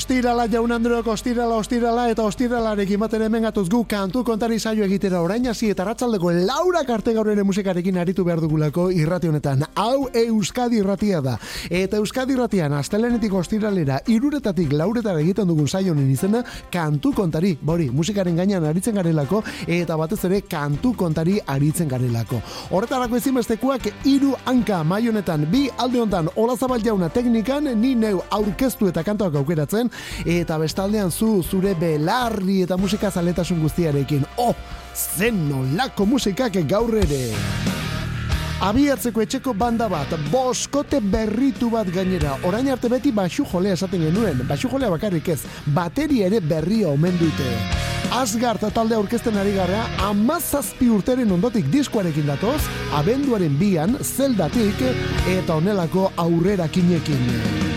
Ostirala jaun androak ostirala ostirala eta ostiralarekin baten hemen gatuz gu kantu kontari saio egitera orain hasi eta ratzaldeko laura karte gaur ere musikarekin aritu behar dugulako irrati honetan. Hau Euskadi irratia da. Eta Euskadi irratian astelenetik ostiralera iruretatik lauretara egiten dugun saio honen izena kantu kontari. Bori, musikaren gainean aritzen garelako eta batez ere kantu kontari aritzen garelako. Horretarako ezinbestekoak hiru hanka mai honetan bi alde hontan Olazabal jauna teknikan ni neu aurkeztu eta kantoak aukera eta bestaldean zu zure belarri eta musika zaletasun guztiarekin. Oh, zen nolako musikak gaur ere. Abiatzeko etxeko banda bat, boskote berritu bat gainera. Orain arte beti basu jolea esaten genuen, basu jolea bakarrik ez, bateri ere berria omen dute. Asgard talde aurkezten ari gara, amazazpi urteren ondotik diskoarekin datoz, abenduaren bian, zeldatik, eta onelako aurrera kinekin.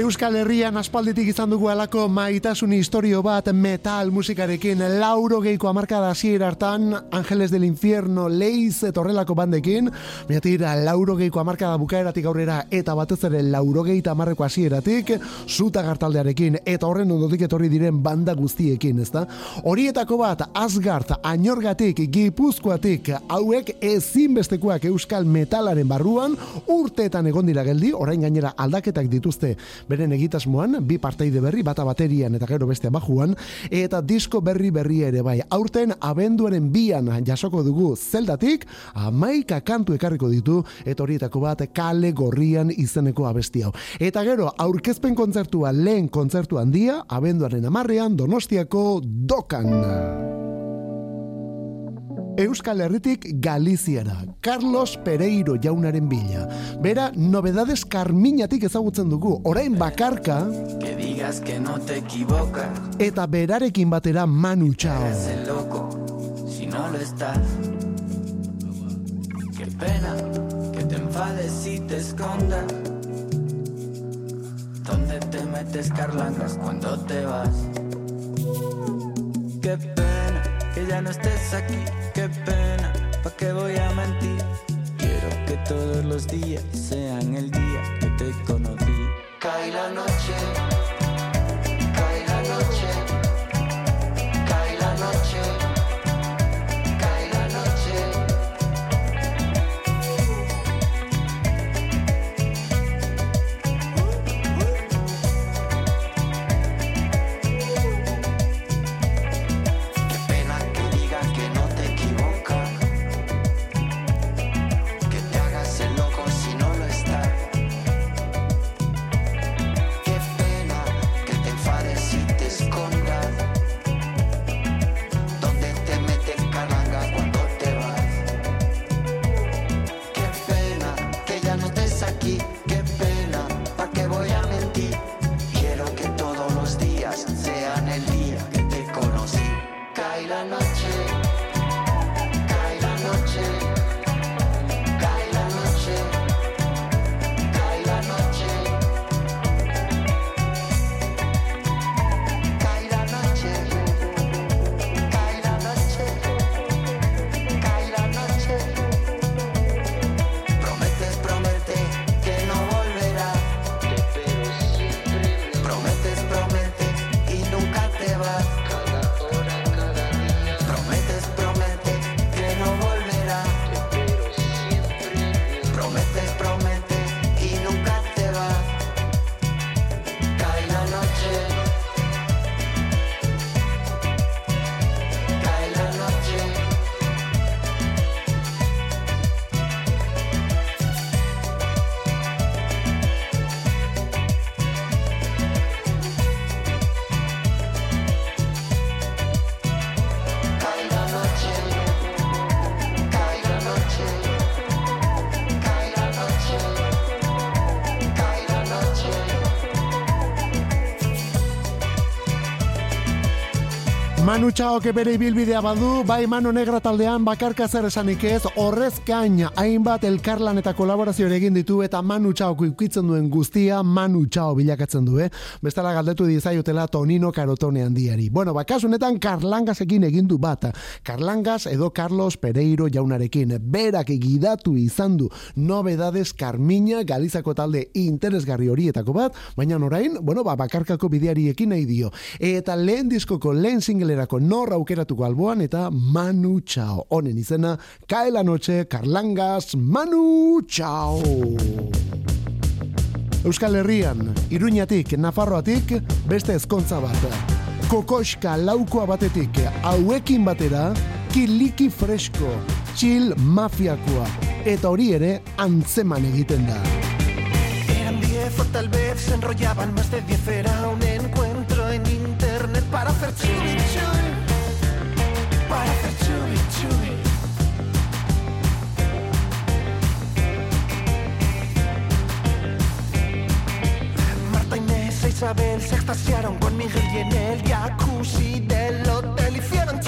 Euskal Herrian aspalditik izan dugu alako maitasun historio bat metal musikarekin. Lauro geiko amarkada hasiera hartan Angeles del Infierno leiz etorrelako bandekin. Miatira lauro geiko amarkada bukaeratik aurrera eta batez ere lauro geita amarreko hasieratik zuta gartaldearekin eta horren ondotik etorri diren banda guztiekin ezta? Horietako bat Asgard añorgatik gipuzkoatik hauek ezinbestekoak Euskal metalaren barruan urteetan egon dira geldi. Orain gainera aldaketak dituzte beren egitasmoan, bi parteide berri, bata baterian eta gero beste bajuan, eta disko berri berri ere bai. Aurten abenduaren bian jasoko dugu zeldatik, amaika kantu ekarriko ditu, eta horietako bat kale gorrian izeneko abesti hau. Eta gero, aurkezpen kontzertua lehen kontzertu handia, abenduaren amarrean Donostiako dokan. Euskal Herritik Galiziara, Carlos Pereiro jaunaren bila. Bera, nobedades karminatik ezagutzen dugu, orain bakarka, que digas que no te equivocas, eta berarekin batera Manu Chao. loco, si no lo estás. Qué pena que te enfades y te escondas. ¿Dónde te metes carlangas cuando te vas? Qué pena que ya no estés aquí, pena, ¿pa' qué voy a mentir? Quiero que todos los días sean el día que te conocí. Cae la noche, Manu Chao bere ibilbidea badu, bai Manu Negra taldean bakarka zer esanik ez, horrez gain hainbat elkarlan eta kolaborazio egin ditu eta Manu Chao ukitzen duen guztia Manu Chao bilakatzen du, eh? Bestela galdetu dizaiotela Tonino Karotone handiari. Bueno, bakasunetan Karlangasekin egin du bat. Karlangas edo Carlos Pereiro jaunarekin. Berak gidatu izan du nobedades Carmiña Galizako talde interesgarri horietako bat, baina orain, bueno, ba, bakarkako bideari ekin nahi dio. Eta lehen diskoko lehen singlerako nor aukeratuko alboan eta Manu Chao. Honen izena, Kae la noche, Karlangas, Manu Chao. Euskal Herrian, Iruñatik, Nafarroatik, beste ezkontza bat. Kokoska laukoa batetik, hauekin batera, kiliki fresko, chill mafiakoa. Eta hori ere, antzeman egiten da. Eran diez o tal vez se enrollaban más de diez Era un encuentro en internet para hacer chubi Isabel se extasiaron con Miguel y en el jacuzzi del hotel Hicieron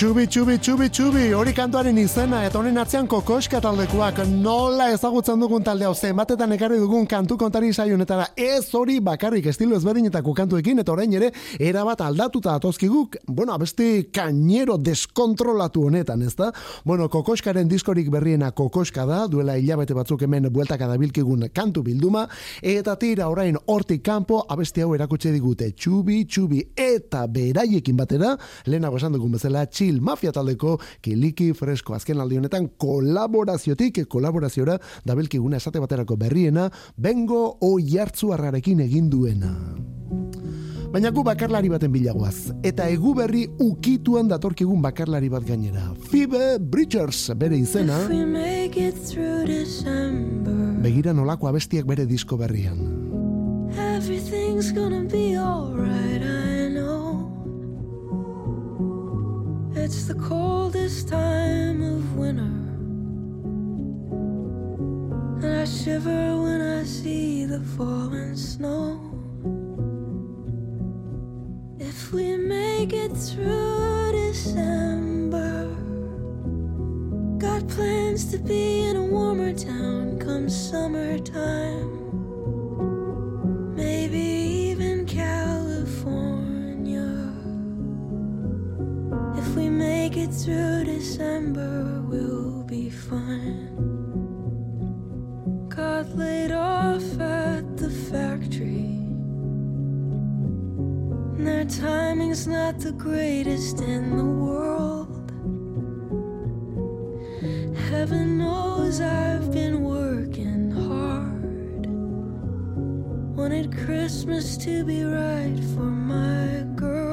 Txubi, txubi, txubi, txubi, hori kantuaren izena, eta honen atzean kokoska taldekoak, nola ezagutzen dugun talde hau, zenbatetan ekarri dugun kantu kontari saionetara, ez hori bakarrik estilo ezberdinetako kantuekin, eta orain ere, erabat aldatuta atozkiguk, bueno, abesti kainero deskontrolatu honetan, ez da? Bueno, kokoskaren diskorik berriena kokoska da, duela hilabete batzuk hemen bueltaka dabilkigun kantu bilduma, eta tira orain hortik kanpo, abesti hau erakutsi digute, txubi, txubi, eta beraiekin batera, lehenago esan dugun bezala, Chill Mafia taldeko kiliki fresko azken aldi honetan kolaboraziotik kolaboraziora dabilkiguna esate baterako berriena bengo oiartzuarrarekin egin duena. Baina gu bakarlari baten bilagoaz, eta egu berri ukituan datorkigun bakarlari bat gainera. Phoebe Bridgers bere izena, begira nolako abestiak bere disko berrian. everything's gonna be alright, It's the coldest time of winter. And I shiver when I see the falling snow. If we make it through December, got plans to be in a warmer town come summertime. Maybe If we make it through December, we'll be fine. Got laid off at the factory. And their timing's not the greatest in the world. Heaven knows I've been working hard. Wanted Christmas to be right for my girl.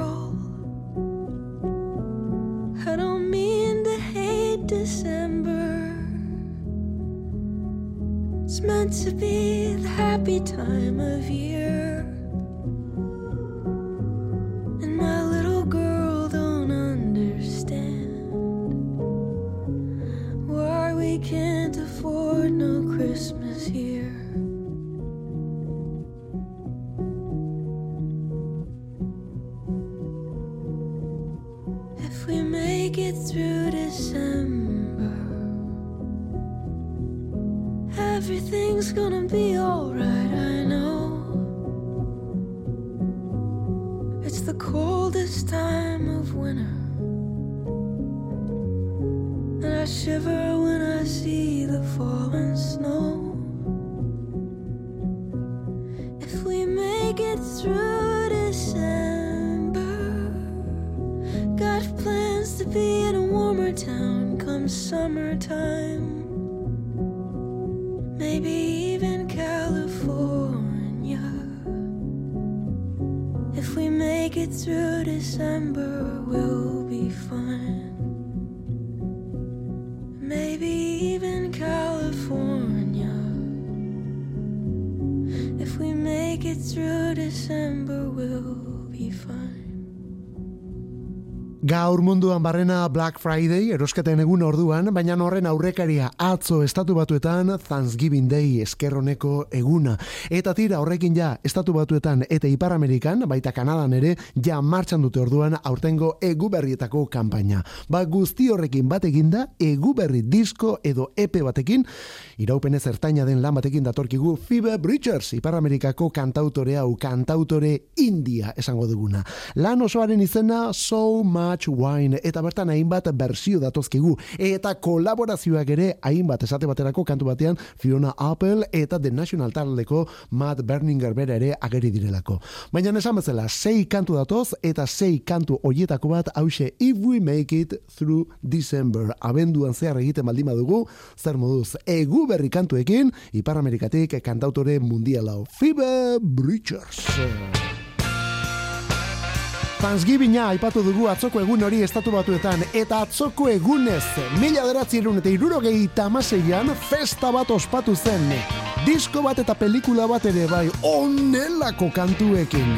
December. It's meant to be the happy time of year. Gonna be Gaur munduan barrena Black Friday, erosketen egun orduan, baina horren aurrekaria atzo estatu batuetan Thanksgiving Day eskerroneko eguna. Eta tira horrekin ja, estatu batuetan eta Ipar Amerikan, baita Kanadan ere, ja martxan dute orduan aurtengo eguberrietako kanpaina. Ba guzti horrekin bat eginda, eguberri disko edo epe batekin, iraupenez ertaina den lan batekin datorkigu Phoebe Bridgers, Ipar Amerikako kantautorea hau kantautore India esango duguna. Lan osoaren izena So Much Wine eta bertan hainbat bersio datozkigu eta kolaborazioak ere hainbat esate baterako kantu batean Fiona Apple eta The National taldeko Matt Berninger bere ere ageri direlako. Baina esan bezala, sei kantu datoz eta sei kantu hoietako bat hause If We Make It Through December. Abenduan zehar egiten baldima dugu, zer moduz, egu berri kantuekin, Ipar Amerikatik kantautore mundialau Phoebe Bridgers. Thanksgivinga aipatu dugu atzoko egun hori estatu batuetan eta atzoko egunez mila deratzierun eta irurogei tamaseian festa bat ospatu zen. Disko bat eta pelikula bat ere bai onelako kantuekin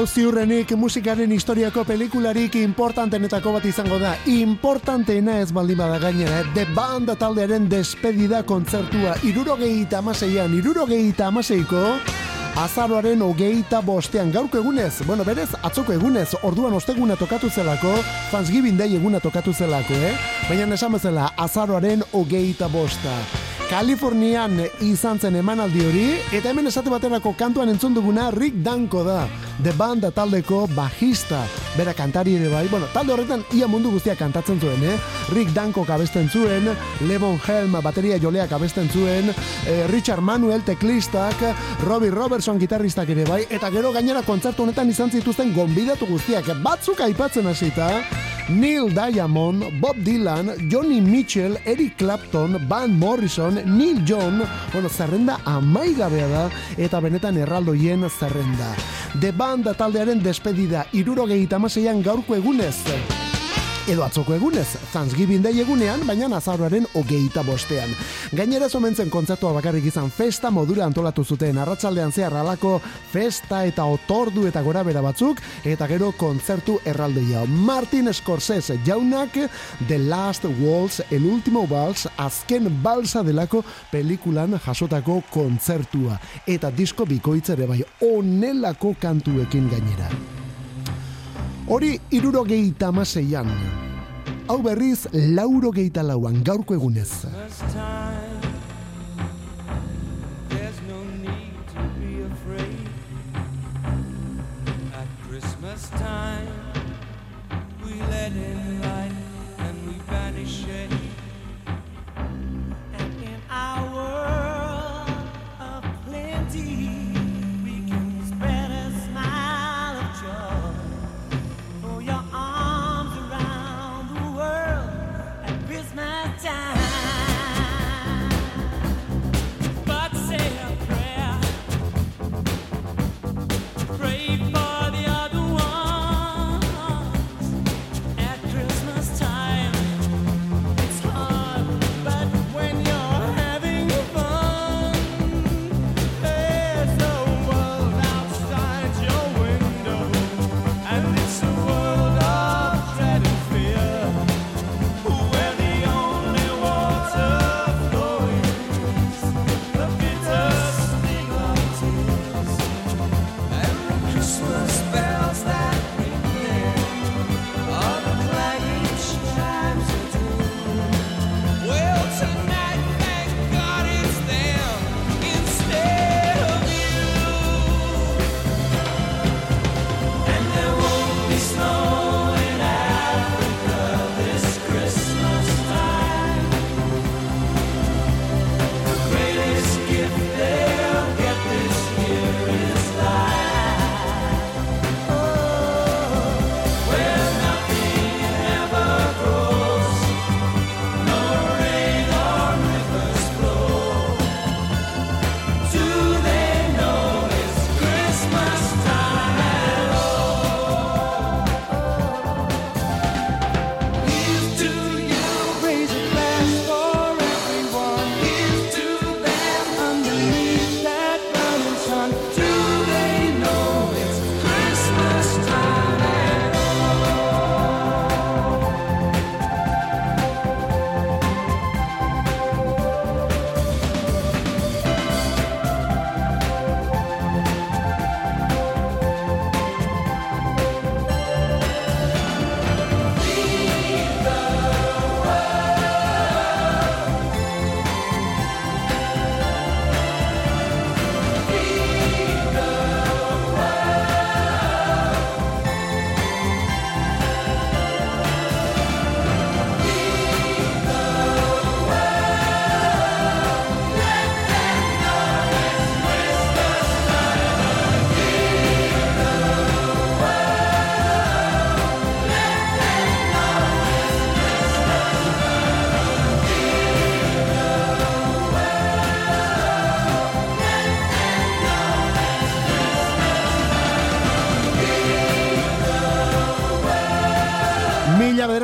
Hau ziurrenik musikaren historiako pelikularik importantenetako bat izango da. Importanteena ez baldin bada gainera. The Band taldearen despedida kontzertua. Irurogei eta amaseian, irurogei eta amaseiko azaroaren hogeita bostean gaurko egunez, bueno, berez, atzoko egunez, orduan osteguna tokatu zelako, Thanksgiving Day eguna tokatu zelako, eh? Baina esan bezala, azaroaren hogeita bosta. Kalifornian izan zen emanaldi hori, eta hemen esate baterako kantuan entzun duguna Rick Danko da, The Band taldeko bajista, bera kantari ere bai, bueno, talde horretan ia mundu guztia kantatzen zuen, eh? Rick Danko abesten zuen, Levon Helm bateria joleak abesten zuen, eh, Richard Manuel teklistak, Robbie Robertson gitarristak ere bai, eta gero gainera kontzertu honetan izan zituzten gonbidatu guztiak, batzuk aipatzen hasita, Neil Diamond, Bob Dylan, Johnny Mitchell, Eric Clapton, Van Morrison, Neil John, bueno, zerrenda amaigabea da, eta benetan erraldoien zerrenda. The Band taldearen despedida, irurogei tamaseian gaurko egunez edo atzoko egunez, Thanksgiving Day egunean, baina azaroaren hogeita bostean. Gainera zomentzen kontzertua bakarrik izan festa modura antolatu zuten arratsaldean zehar alako festa eta otordu eta gora bera batzuk, eta gero kontzertu erraldoia. Martin Scorsese jaunak The Last Waltz, El Último Vals, azken balsa delako pelikulan jasotako kontzertua. Eta disko bikoitzere bai, onelako kantuekin gainera. Hori irurogeita amaseian. Hau berriz, laurogeita lauan, gaurko egunez. Christmas time. There's no need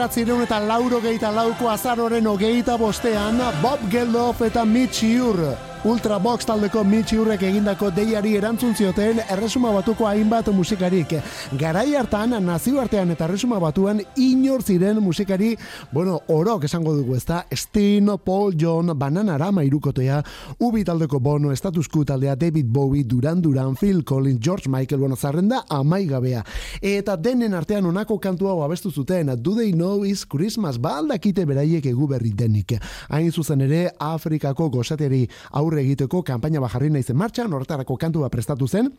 bederatzireun eta lauro geita lauko azaroren hogeita bostean, Bob Geldof eta Mitch Ure Ultra Box taldeko Mitch Urrek egindako deiari erantzun zioten erresuma batuko hainbat musikarik. Garai hartan, nazioartean eta erresuma batuan inor ziren musikari, bueno, orok esango dugu ezta, Steen, Paul John, Bananara mairukotea, Ubi taldeko Bono, Status Quo taldea, David Bowie, Duran Duran, Phil Collins, George Michael, bueno, zarrenda amaigabea. Eta denen artean onako kantu hau abestu zuten, Do They Know Is Christmas, baldakite beraiek egu berri denik. Hain zuzen ere, Afrikako gozateri aurre egiteko kanpaina bajarri naizen martxan, horretarako kantua prestatu zen,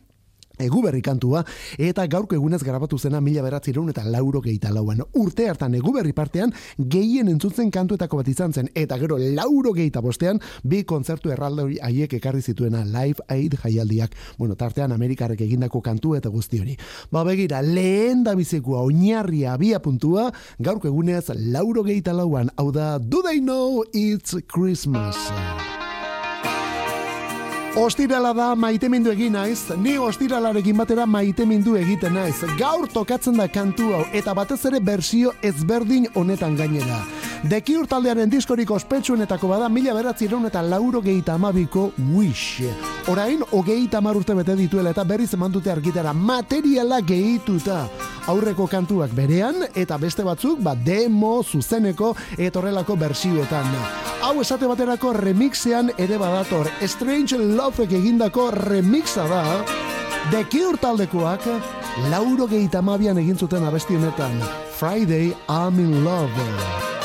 Egu berri kantua, eta gaurko egunez grabatu zena mila beratzireun eta lauro gehieta lauan. Urte hartan egu berri partean, gehien entzutzen kantuetako bat izan zen, eta gero lauro gehieta bostean, bi kontzertu erralde haiek ekarri zituena Live Aid jaialdiak. Bueno, tartean Amerikarek egindako kantu eta guzti hori. Ba begira, lehen da bizikua oinarria abia puntua, gaurko egunez lauro gehieta lauan, hau da, do they know it's Christmas? Ostirala da maitemindu egin naiz, ni ostiralarekin batera maitemindu egiten naiz. Gaur tokatzen da kantu hau eta batez ere bersio ezberdin honetan gainera. Deki urtaldearen diskorik ospetsuenetako bada mila beratzireun eta lauro gehieta amabiko Wish. Orain, ogeita amar urte bete dituela eta berriz eman dute argitara materiala gehituta. Aurreko kantuak berean eta beste batzuk ba demo zuzeneko eta horrelako bersioetan. Hau esate baterako remixean ere badator Strange Lovek egindako remixa da The Cure taldekoak lauro gehieta amabian egin zuten abesti honetan Friday I'm in Love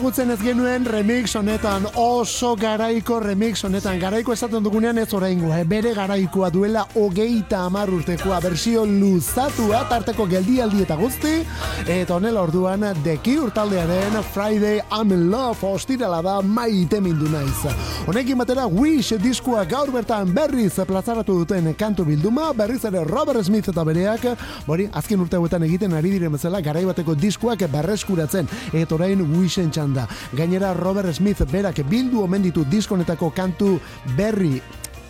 Ezagutzen ez genuen remix honetan, oso garaiko remix honetan, garaiko esaten dugunean ez oraingoa, eh? bere garaikoa duela hogeita amar urtekoa, bersio luzatua, tarteko geldialdi eta guzti, eta honela orduan, deki urtaldearen Friday I'm in Love ostirala da maite mindu naiz. Honekin batera Wish diskua gaur bertan berriz plazaratu duten kantu bilduma, berriz ere Robert Smith eta bereak, bori, azken urte egiten ari diren bezala, garaibateko diskuak berreskuratzen, eta orain Wishen txanda. Gainera Robert Smith berak bildu omen ditu diskonetako kantu berri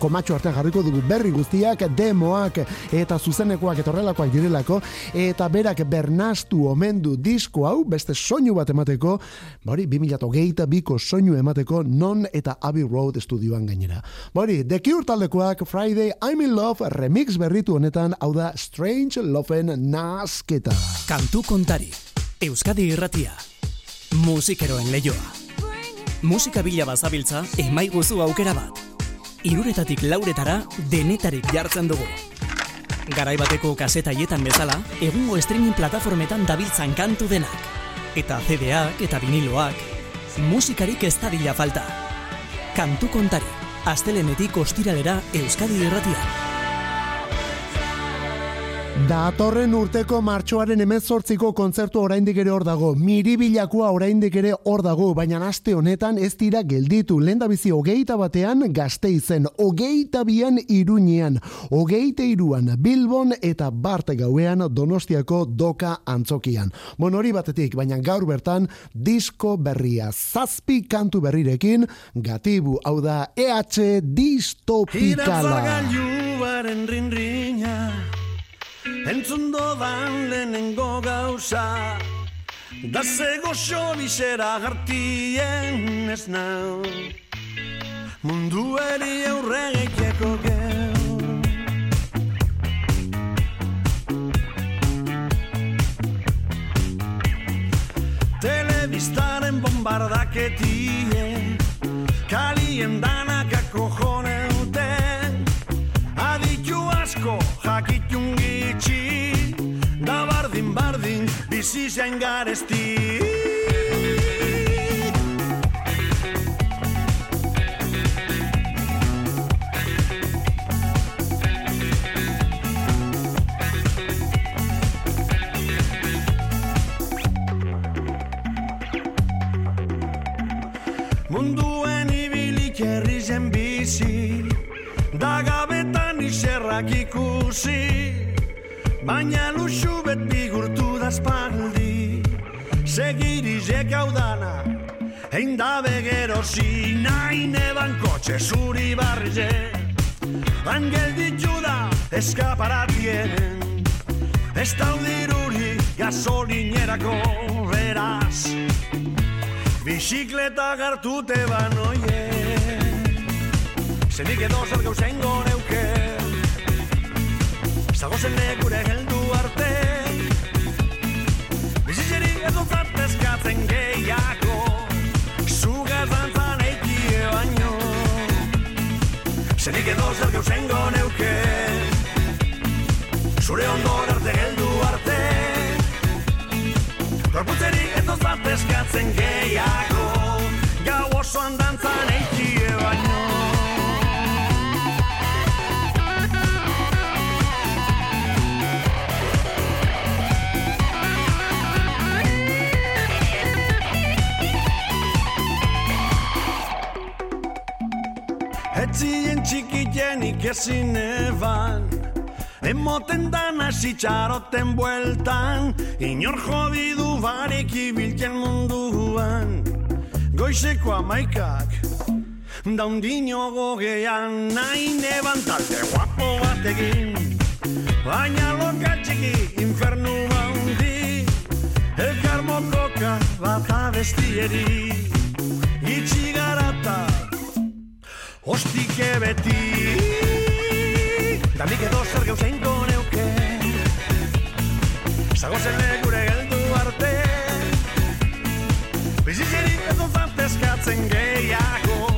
komatxo artean jarriko dugu berri guztiak, demoak eta zuzenekoak eta horrelakoak direlako, eta berak bernastu omendu disko hau, beste soinu bat emateko, bori, 2008 biko soinu emateko, non eta Abbey Road estudioan gainera. Bori, The Cure taldekoak Friday I'm in Love remix berritu honetan, hau da Strange Loven nasketa. Kantu kontari, Euskadi irratia, musikeroen leioa. Musika bila bazabiltza, emaiguzu aukera bat iruretatik lauretara denetarik jartzen dugu. Garai bateko kasetaietan bezala, egungo streaming plataformetan dabiltzan kantu denak. Eta CD-ak eta viniloak, musikarik ez falta. Kantu kontari, astelenetik ostiralera Euskadi irratian. Datorren urteko martxoaren emezortziko kontzertu oraindik ere hor dago. Miribilakoa oraindik ere hor dago, baina aste honetan ez dira gelditu. Lenda bizi hogeita batean gazte izen, hogeita bian iruñean, hogeite iruan Bilbon eta Bart gauean Donostiako doka antzokian. Bon hori batetik, baina gaur bertan disko berria, zazpi kantu berrirekin, gatibu, hau da EH distopikala. Irazagailuaren rinriña Entzun dodan lehenengo gauza. Da zego xobizera hartien ez nau. Mundu eri aurregeieko geu. Telebistaren bombardaketie Kalien danak akojoneute asko jakitun gitxi Da bardin bardin bizi zain garesti iserrak ikusi Baina luxu bet bigurtu da espaldi. Segirizek hau dana Ein da begerosi Nahi neban kotxe zuri barrize Angel ditu da eskaparatienen Ez daudiruri gasolinerako beraz. Bizikleta gartute banoie. Zenik edo zer gauzen goreuke Zagozen lekure heldu arte. Bizitzeri edo zatezkatzen gehiago Zuga zantzan eikie baino. Zenik edo zer gauzen goneuke Zure ondo arte heldu arte. Gorputzeri edo zatezkatzen gehiago Gau osoan dantzan eikie baino Txikienik ezin eban Emoten dan hasi txaroten bueltan. Inor jodidu barek ibiltzen munduan. Goizeko amaikak Daundino gogean Nahi neban talde guapo batekin Baina loka txiki infernu baundi. Elkar mokoka bat abestieri Itxi Ostike beti Da nik edo zer gauzein goneuke Zagozen gure geldu arte. Bizitzeri edo zantezkatzen gehiago.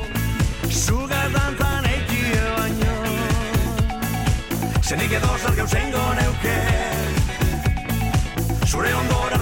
Zuga dantzan eikie baino. Zenik edo zer gauzein goneuke Zure ondor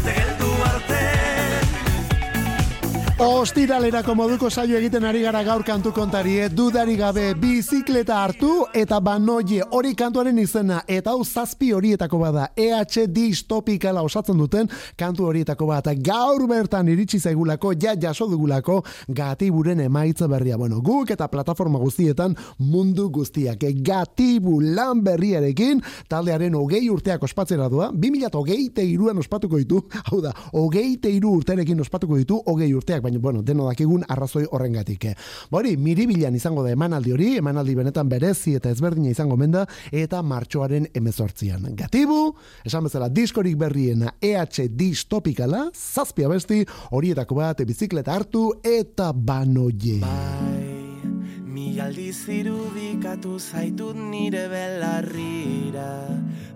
Ostiralerako moduko saio egiten ari gara gaur kantu kontarie, dudari gabe bizikleta hartu eta banoie hori kantuaren izena. Eta hau zazpi horietako bada. EH distopikala osatzen duten kantu horietako bat. Gaur bertan iritsi zaigulako ja jaso dugulako gatiburen emaitza berria. Bueno, guk eta plataforma guztietan mundu guztiak. Gatibu lan berriarekin taldearen hogei urteak ospatzera doa, 2008 iruan ospatuko ditu, hau da, hogei iru urterekin ospatuko ditu, hogei urteak, baina, bueno, deno dakigun arrazoi horrengatik. Bori, miribilan izango da emanaldi hori, emanaldi benetan berezi eta ezberdina izango menda, eta martxoaren emezortzian. Gatibu, esan bezala diskorik berriena EH distopikala, zazpia besti, horietako bat, bizikleta hartu, eta banoie. Bai, mi aldiz irudikatu zaitut nire belarrira,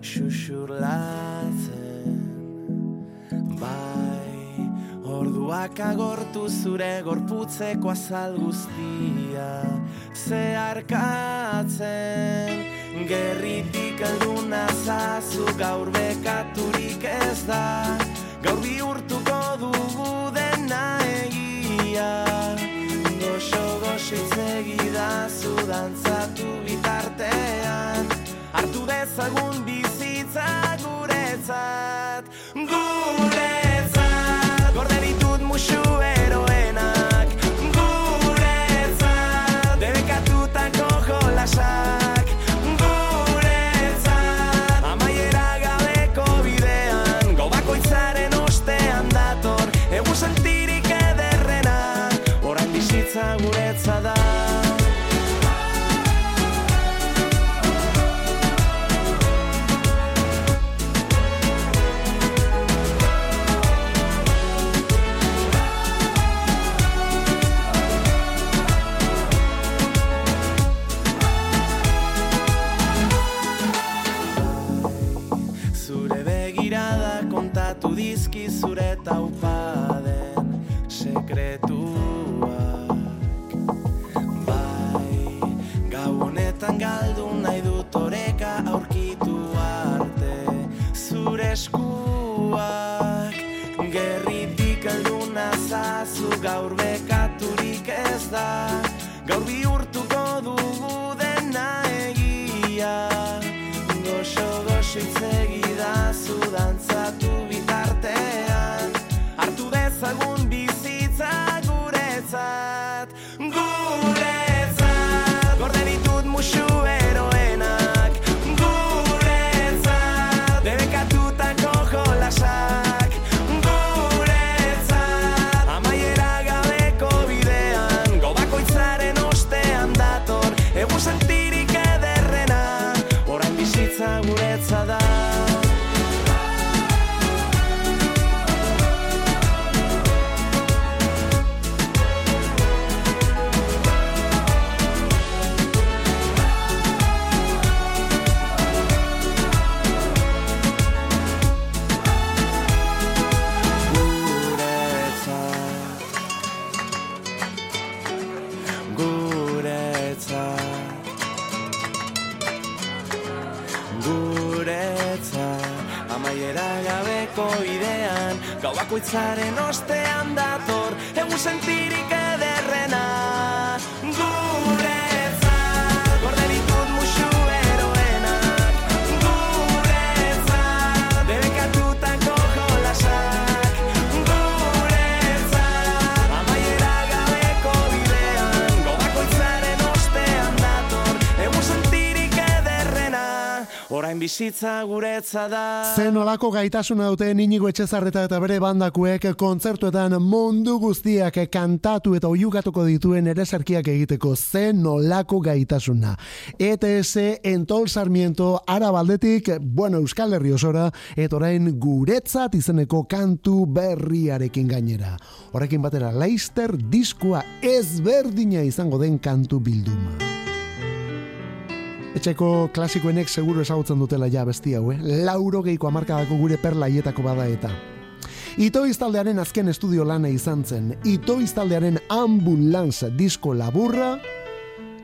xuxurlatzen. Bai, orduak agortu zure gorputzeko azal guztia, zeharkatzen. Gerritik alduna zazu gaur bekaturik ez da, gaur bihurtuko dugu dena egia. Goxo goxitz zu dantzatu bitartean, hartu dezagun bizitza guretzat, guretzat, pensar en. Bizitza guretza da Zen olako gaitasuna dute inigo etxezarreta eta bere bandakuek kontzertuetan mundu guztiak kantatu eta oiukatuko dituen ereserkiak egiteko zen olako gaitasuna. ETS Entol Sarmiento Arabaldetik, bueno, Euskal Herri osora, eta orain guretzat izeneko kantu berriarekin gainera. Horrekin batera, Leister diskoa ezberdina izango den kantu bilduma. Etxeko klasikoenek seguru ezagutzen dutela ja besti hau, eh? Lauro geiko amarkadako gure perlaietako bada eta. Itoiz taldearen azken estudio lana izan zen. Itoiz taldearen ambulance disko laburra,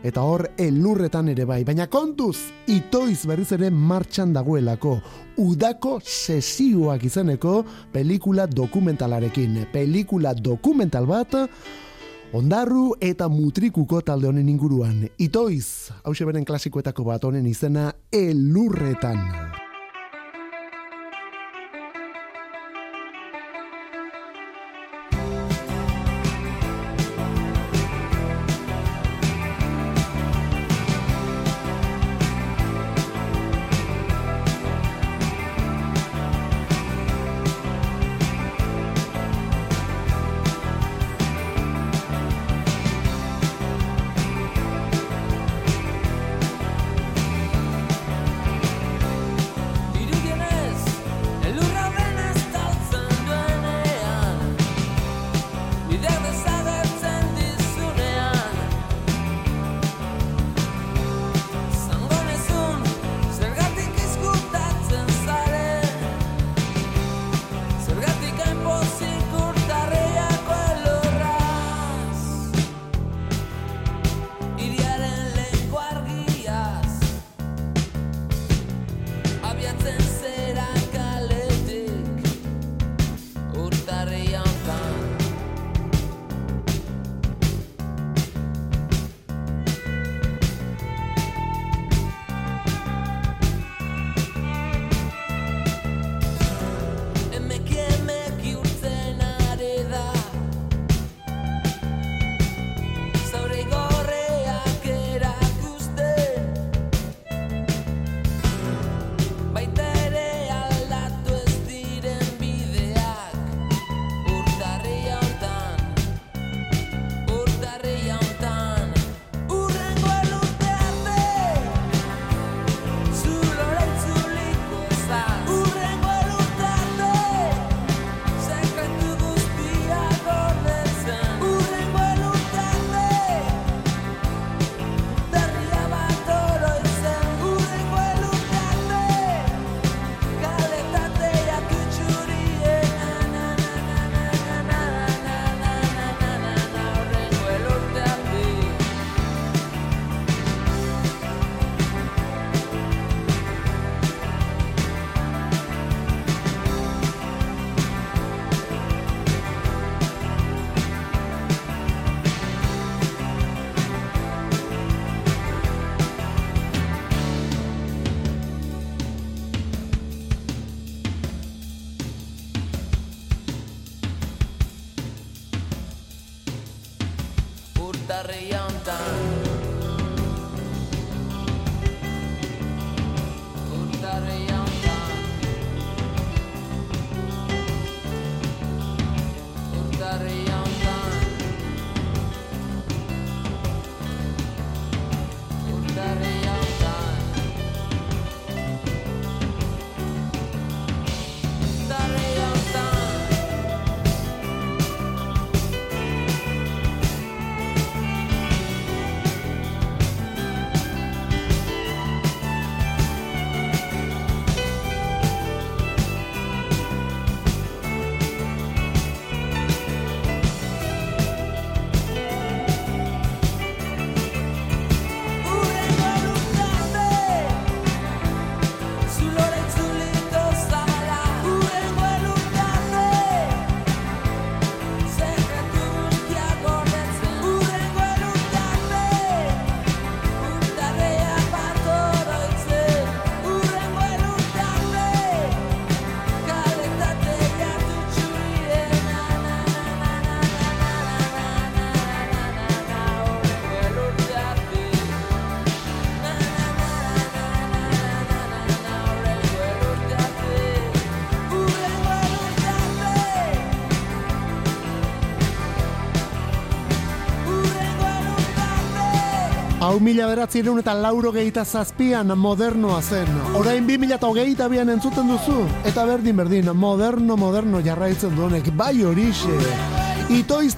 eta hor elurretan ere bai. Baina kontuz, itoiz berriz ere martxan dagoelako, udako sesioak izeneko pelikula dokumentalarekin. Pelikula dokumental bat, Ondarru eta mutrikuko talde honen inguruan. Itoiz, hause beren klasikoetako bat honen izena elurretan. Hau mila beratzerun eta lauro gehieta zazpian modernoa zen. Orain bi mila eta bian entzuten duzu. Eta berdin berdin, moderno, moderno jarraitzen duenek, bai horixe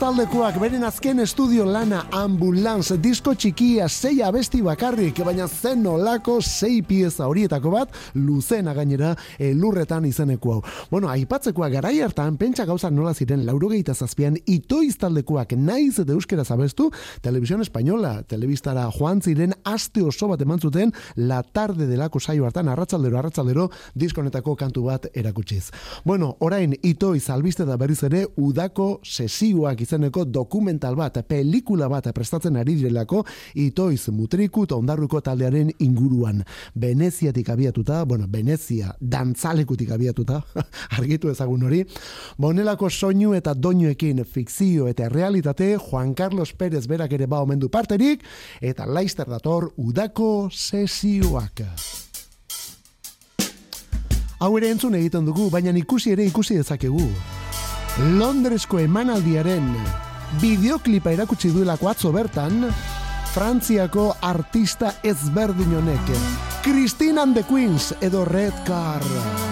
taldekoak beren azken estudio lana Ambulance disko txikia sei abesti bakarrik, baina zen olako sei pieza horietako bat, luzena gainera elurretan izeneko hau. Bueno, aipatzekoa garai hartan, pentsa gauza nola ziren laurogeita zazpian, itoiz taldekoak naiz eta euskera zabestu, Televisión Española, telebistara joan ziren aste oso bat eman zuten la tarde delako saio hartan, arratzaldero, arratzaldero, diskonetako kantu bat erakutsiz. Bueno, orain, itoiz albiste da berriz ere, udako sesioak izeneko dokumental bat, pelikula bat prestatzen ari direlako, itoiz mutriku eta ondarruko taldearen inguruan. Veneziatik abiatuta, bueno, Venezia dantzalekutik abiatuta, argitu ezagun hori, bonelako soinu eta doinuekin fikzio eta realitate, Juan Carlos Pérez berak ere ba omendu parterik, eta laister dator udako sesioak. Hau ere entzun egiten dugu, baina ikusi ere ikusi dezakegu. Londresko emanaldiaren bideoklipa erakutsi duelako atzo bertan, Frantziako artista ezberdin honek. Christine and the Queens edo Red Car.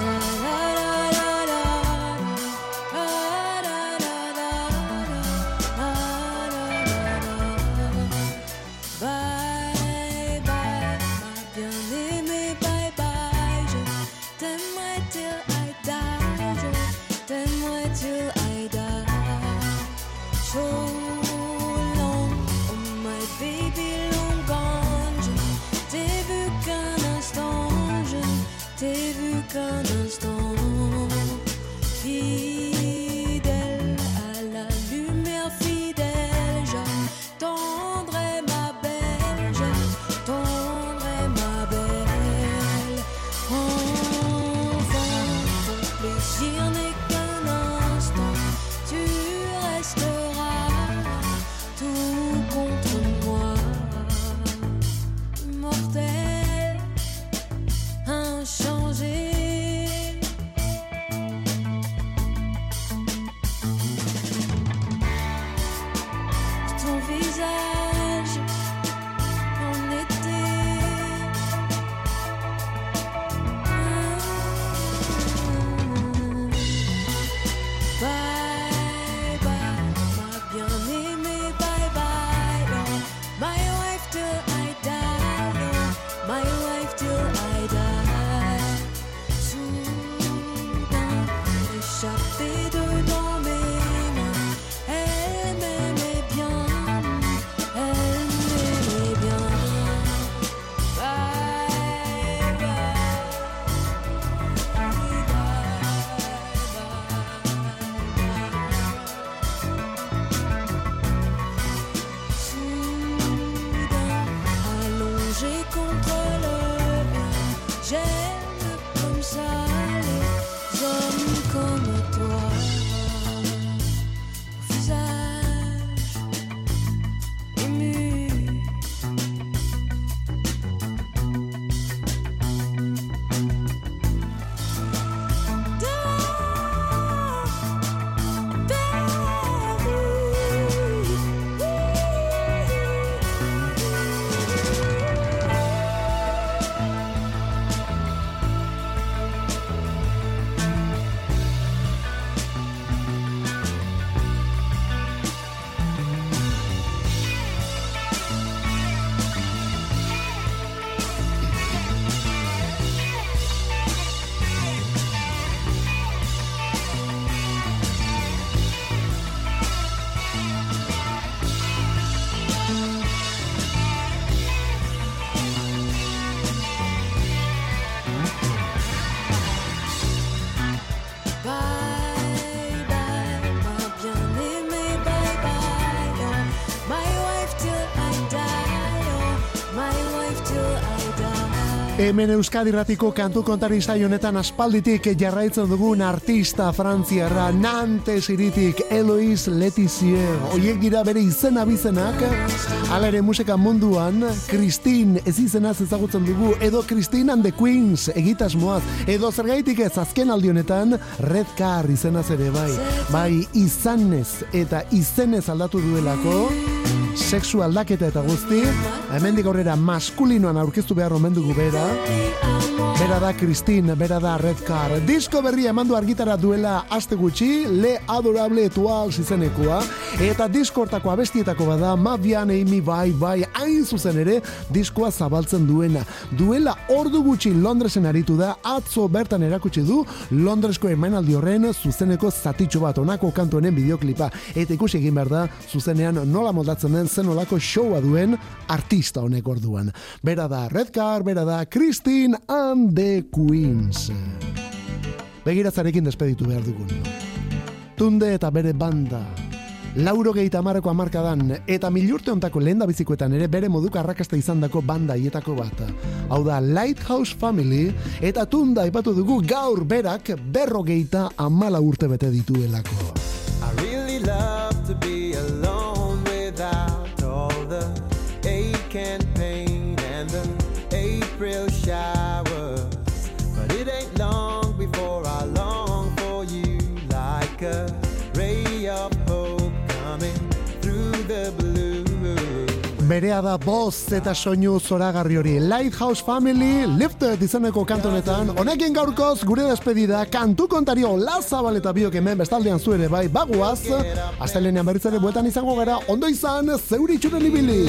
Hemen Euskadi Ratiko kantu kontari honetan aspalditik jarraitzen dugun artista frantziarra Nantes iritik Eloise Letizier. Oiek dira bere izena bizenak. Hala ere musika munduan, Christine ez izenaz ezagutzen dugu, edo Christine and the Queens egitasmoaz, edo zergaitik ez azken aldi honetan Red Car izenaz ere bai. Bai izanez eta izenez aldatu duelako, sexu aldaketa eta guzti, hemendik aurrera maskulinoan aurkeztu behar omen dugu bera, Bera da Christine, bera da Red Car. Disko berria emandu argitara duela aste gutxi, Le Adorable Etual zizenekoa, eta diskortako abestietako bada, Mavian Amy bai bai hain zuzen ere, diskoa zabaltzen duena. Duela ordu gutxi Londresen aritu da, atzo bertan erakutsi du, Londresko emanaldi horren zuzeneko zatitxo bat, onako kantuenen bideoklipa. Eta ikusi egin behar da, zuzenean nola moldatzen den, zen olako showa duen artista honek orduan. Bera da Red Car, bera da Christine and the Queens. Begiratzarekin despeditu behar dugun. Tunde eta bere banda. Lauro gehi tamareko amarkadan, eta milurte ontako lehen bizikoetan ere bere moduko arrakasta izandako banda hietako bat. Hau da Lighthouse Family, eta tunda ipatu dugu gaur berak berrogeita amala urte bete dituelako. I really love the ache and pain and the April showers. But it ain't long before I long for you like a Berea da boz eta soinu zoragarri hori. Lighthouse Family, Lifted izeneko kantonetan, honekin gaurkoz gure despedida, kantu kontario lazabal eta biok hemen bestaldean zuere bai baguaz, astelenean berriz ere bueltan izango gara, ondo izan, zeuritxuren ibili.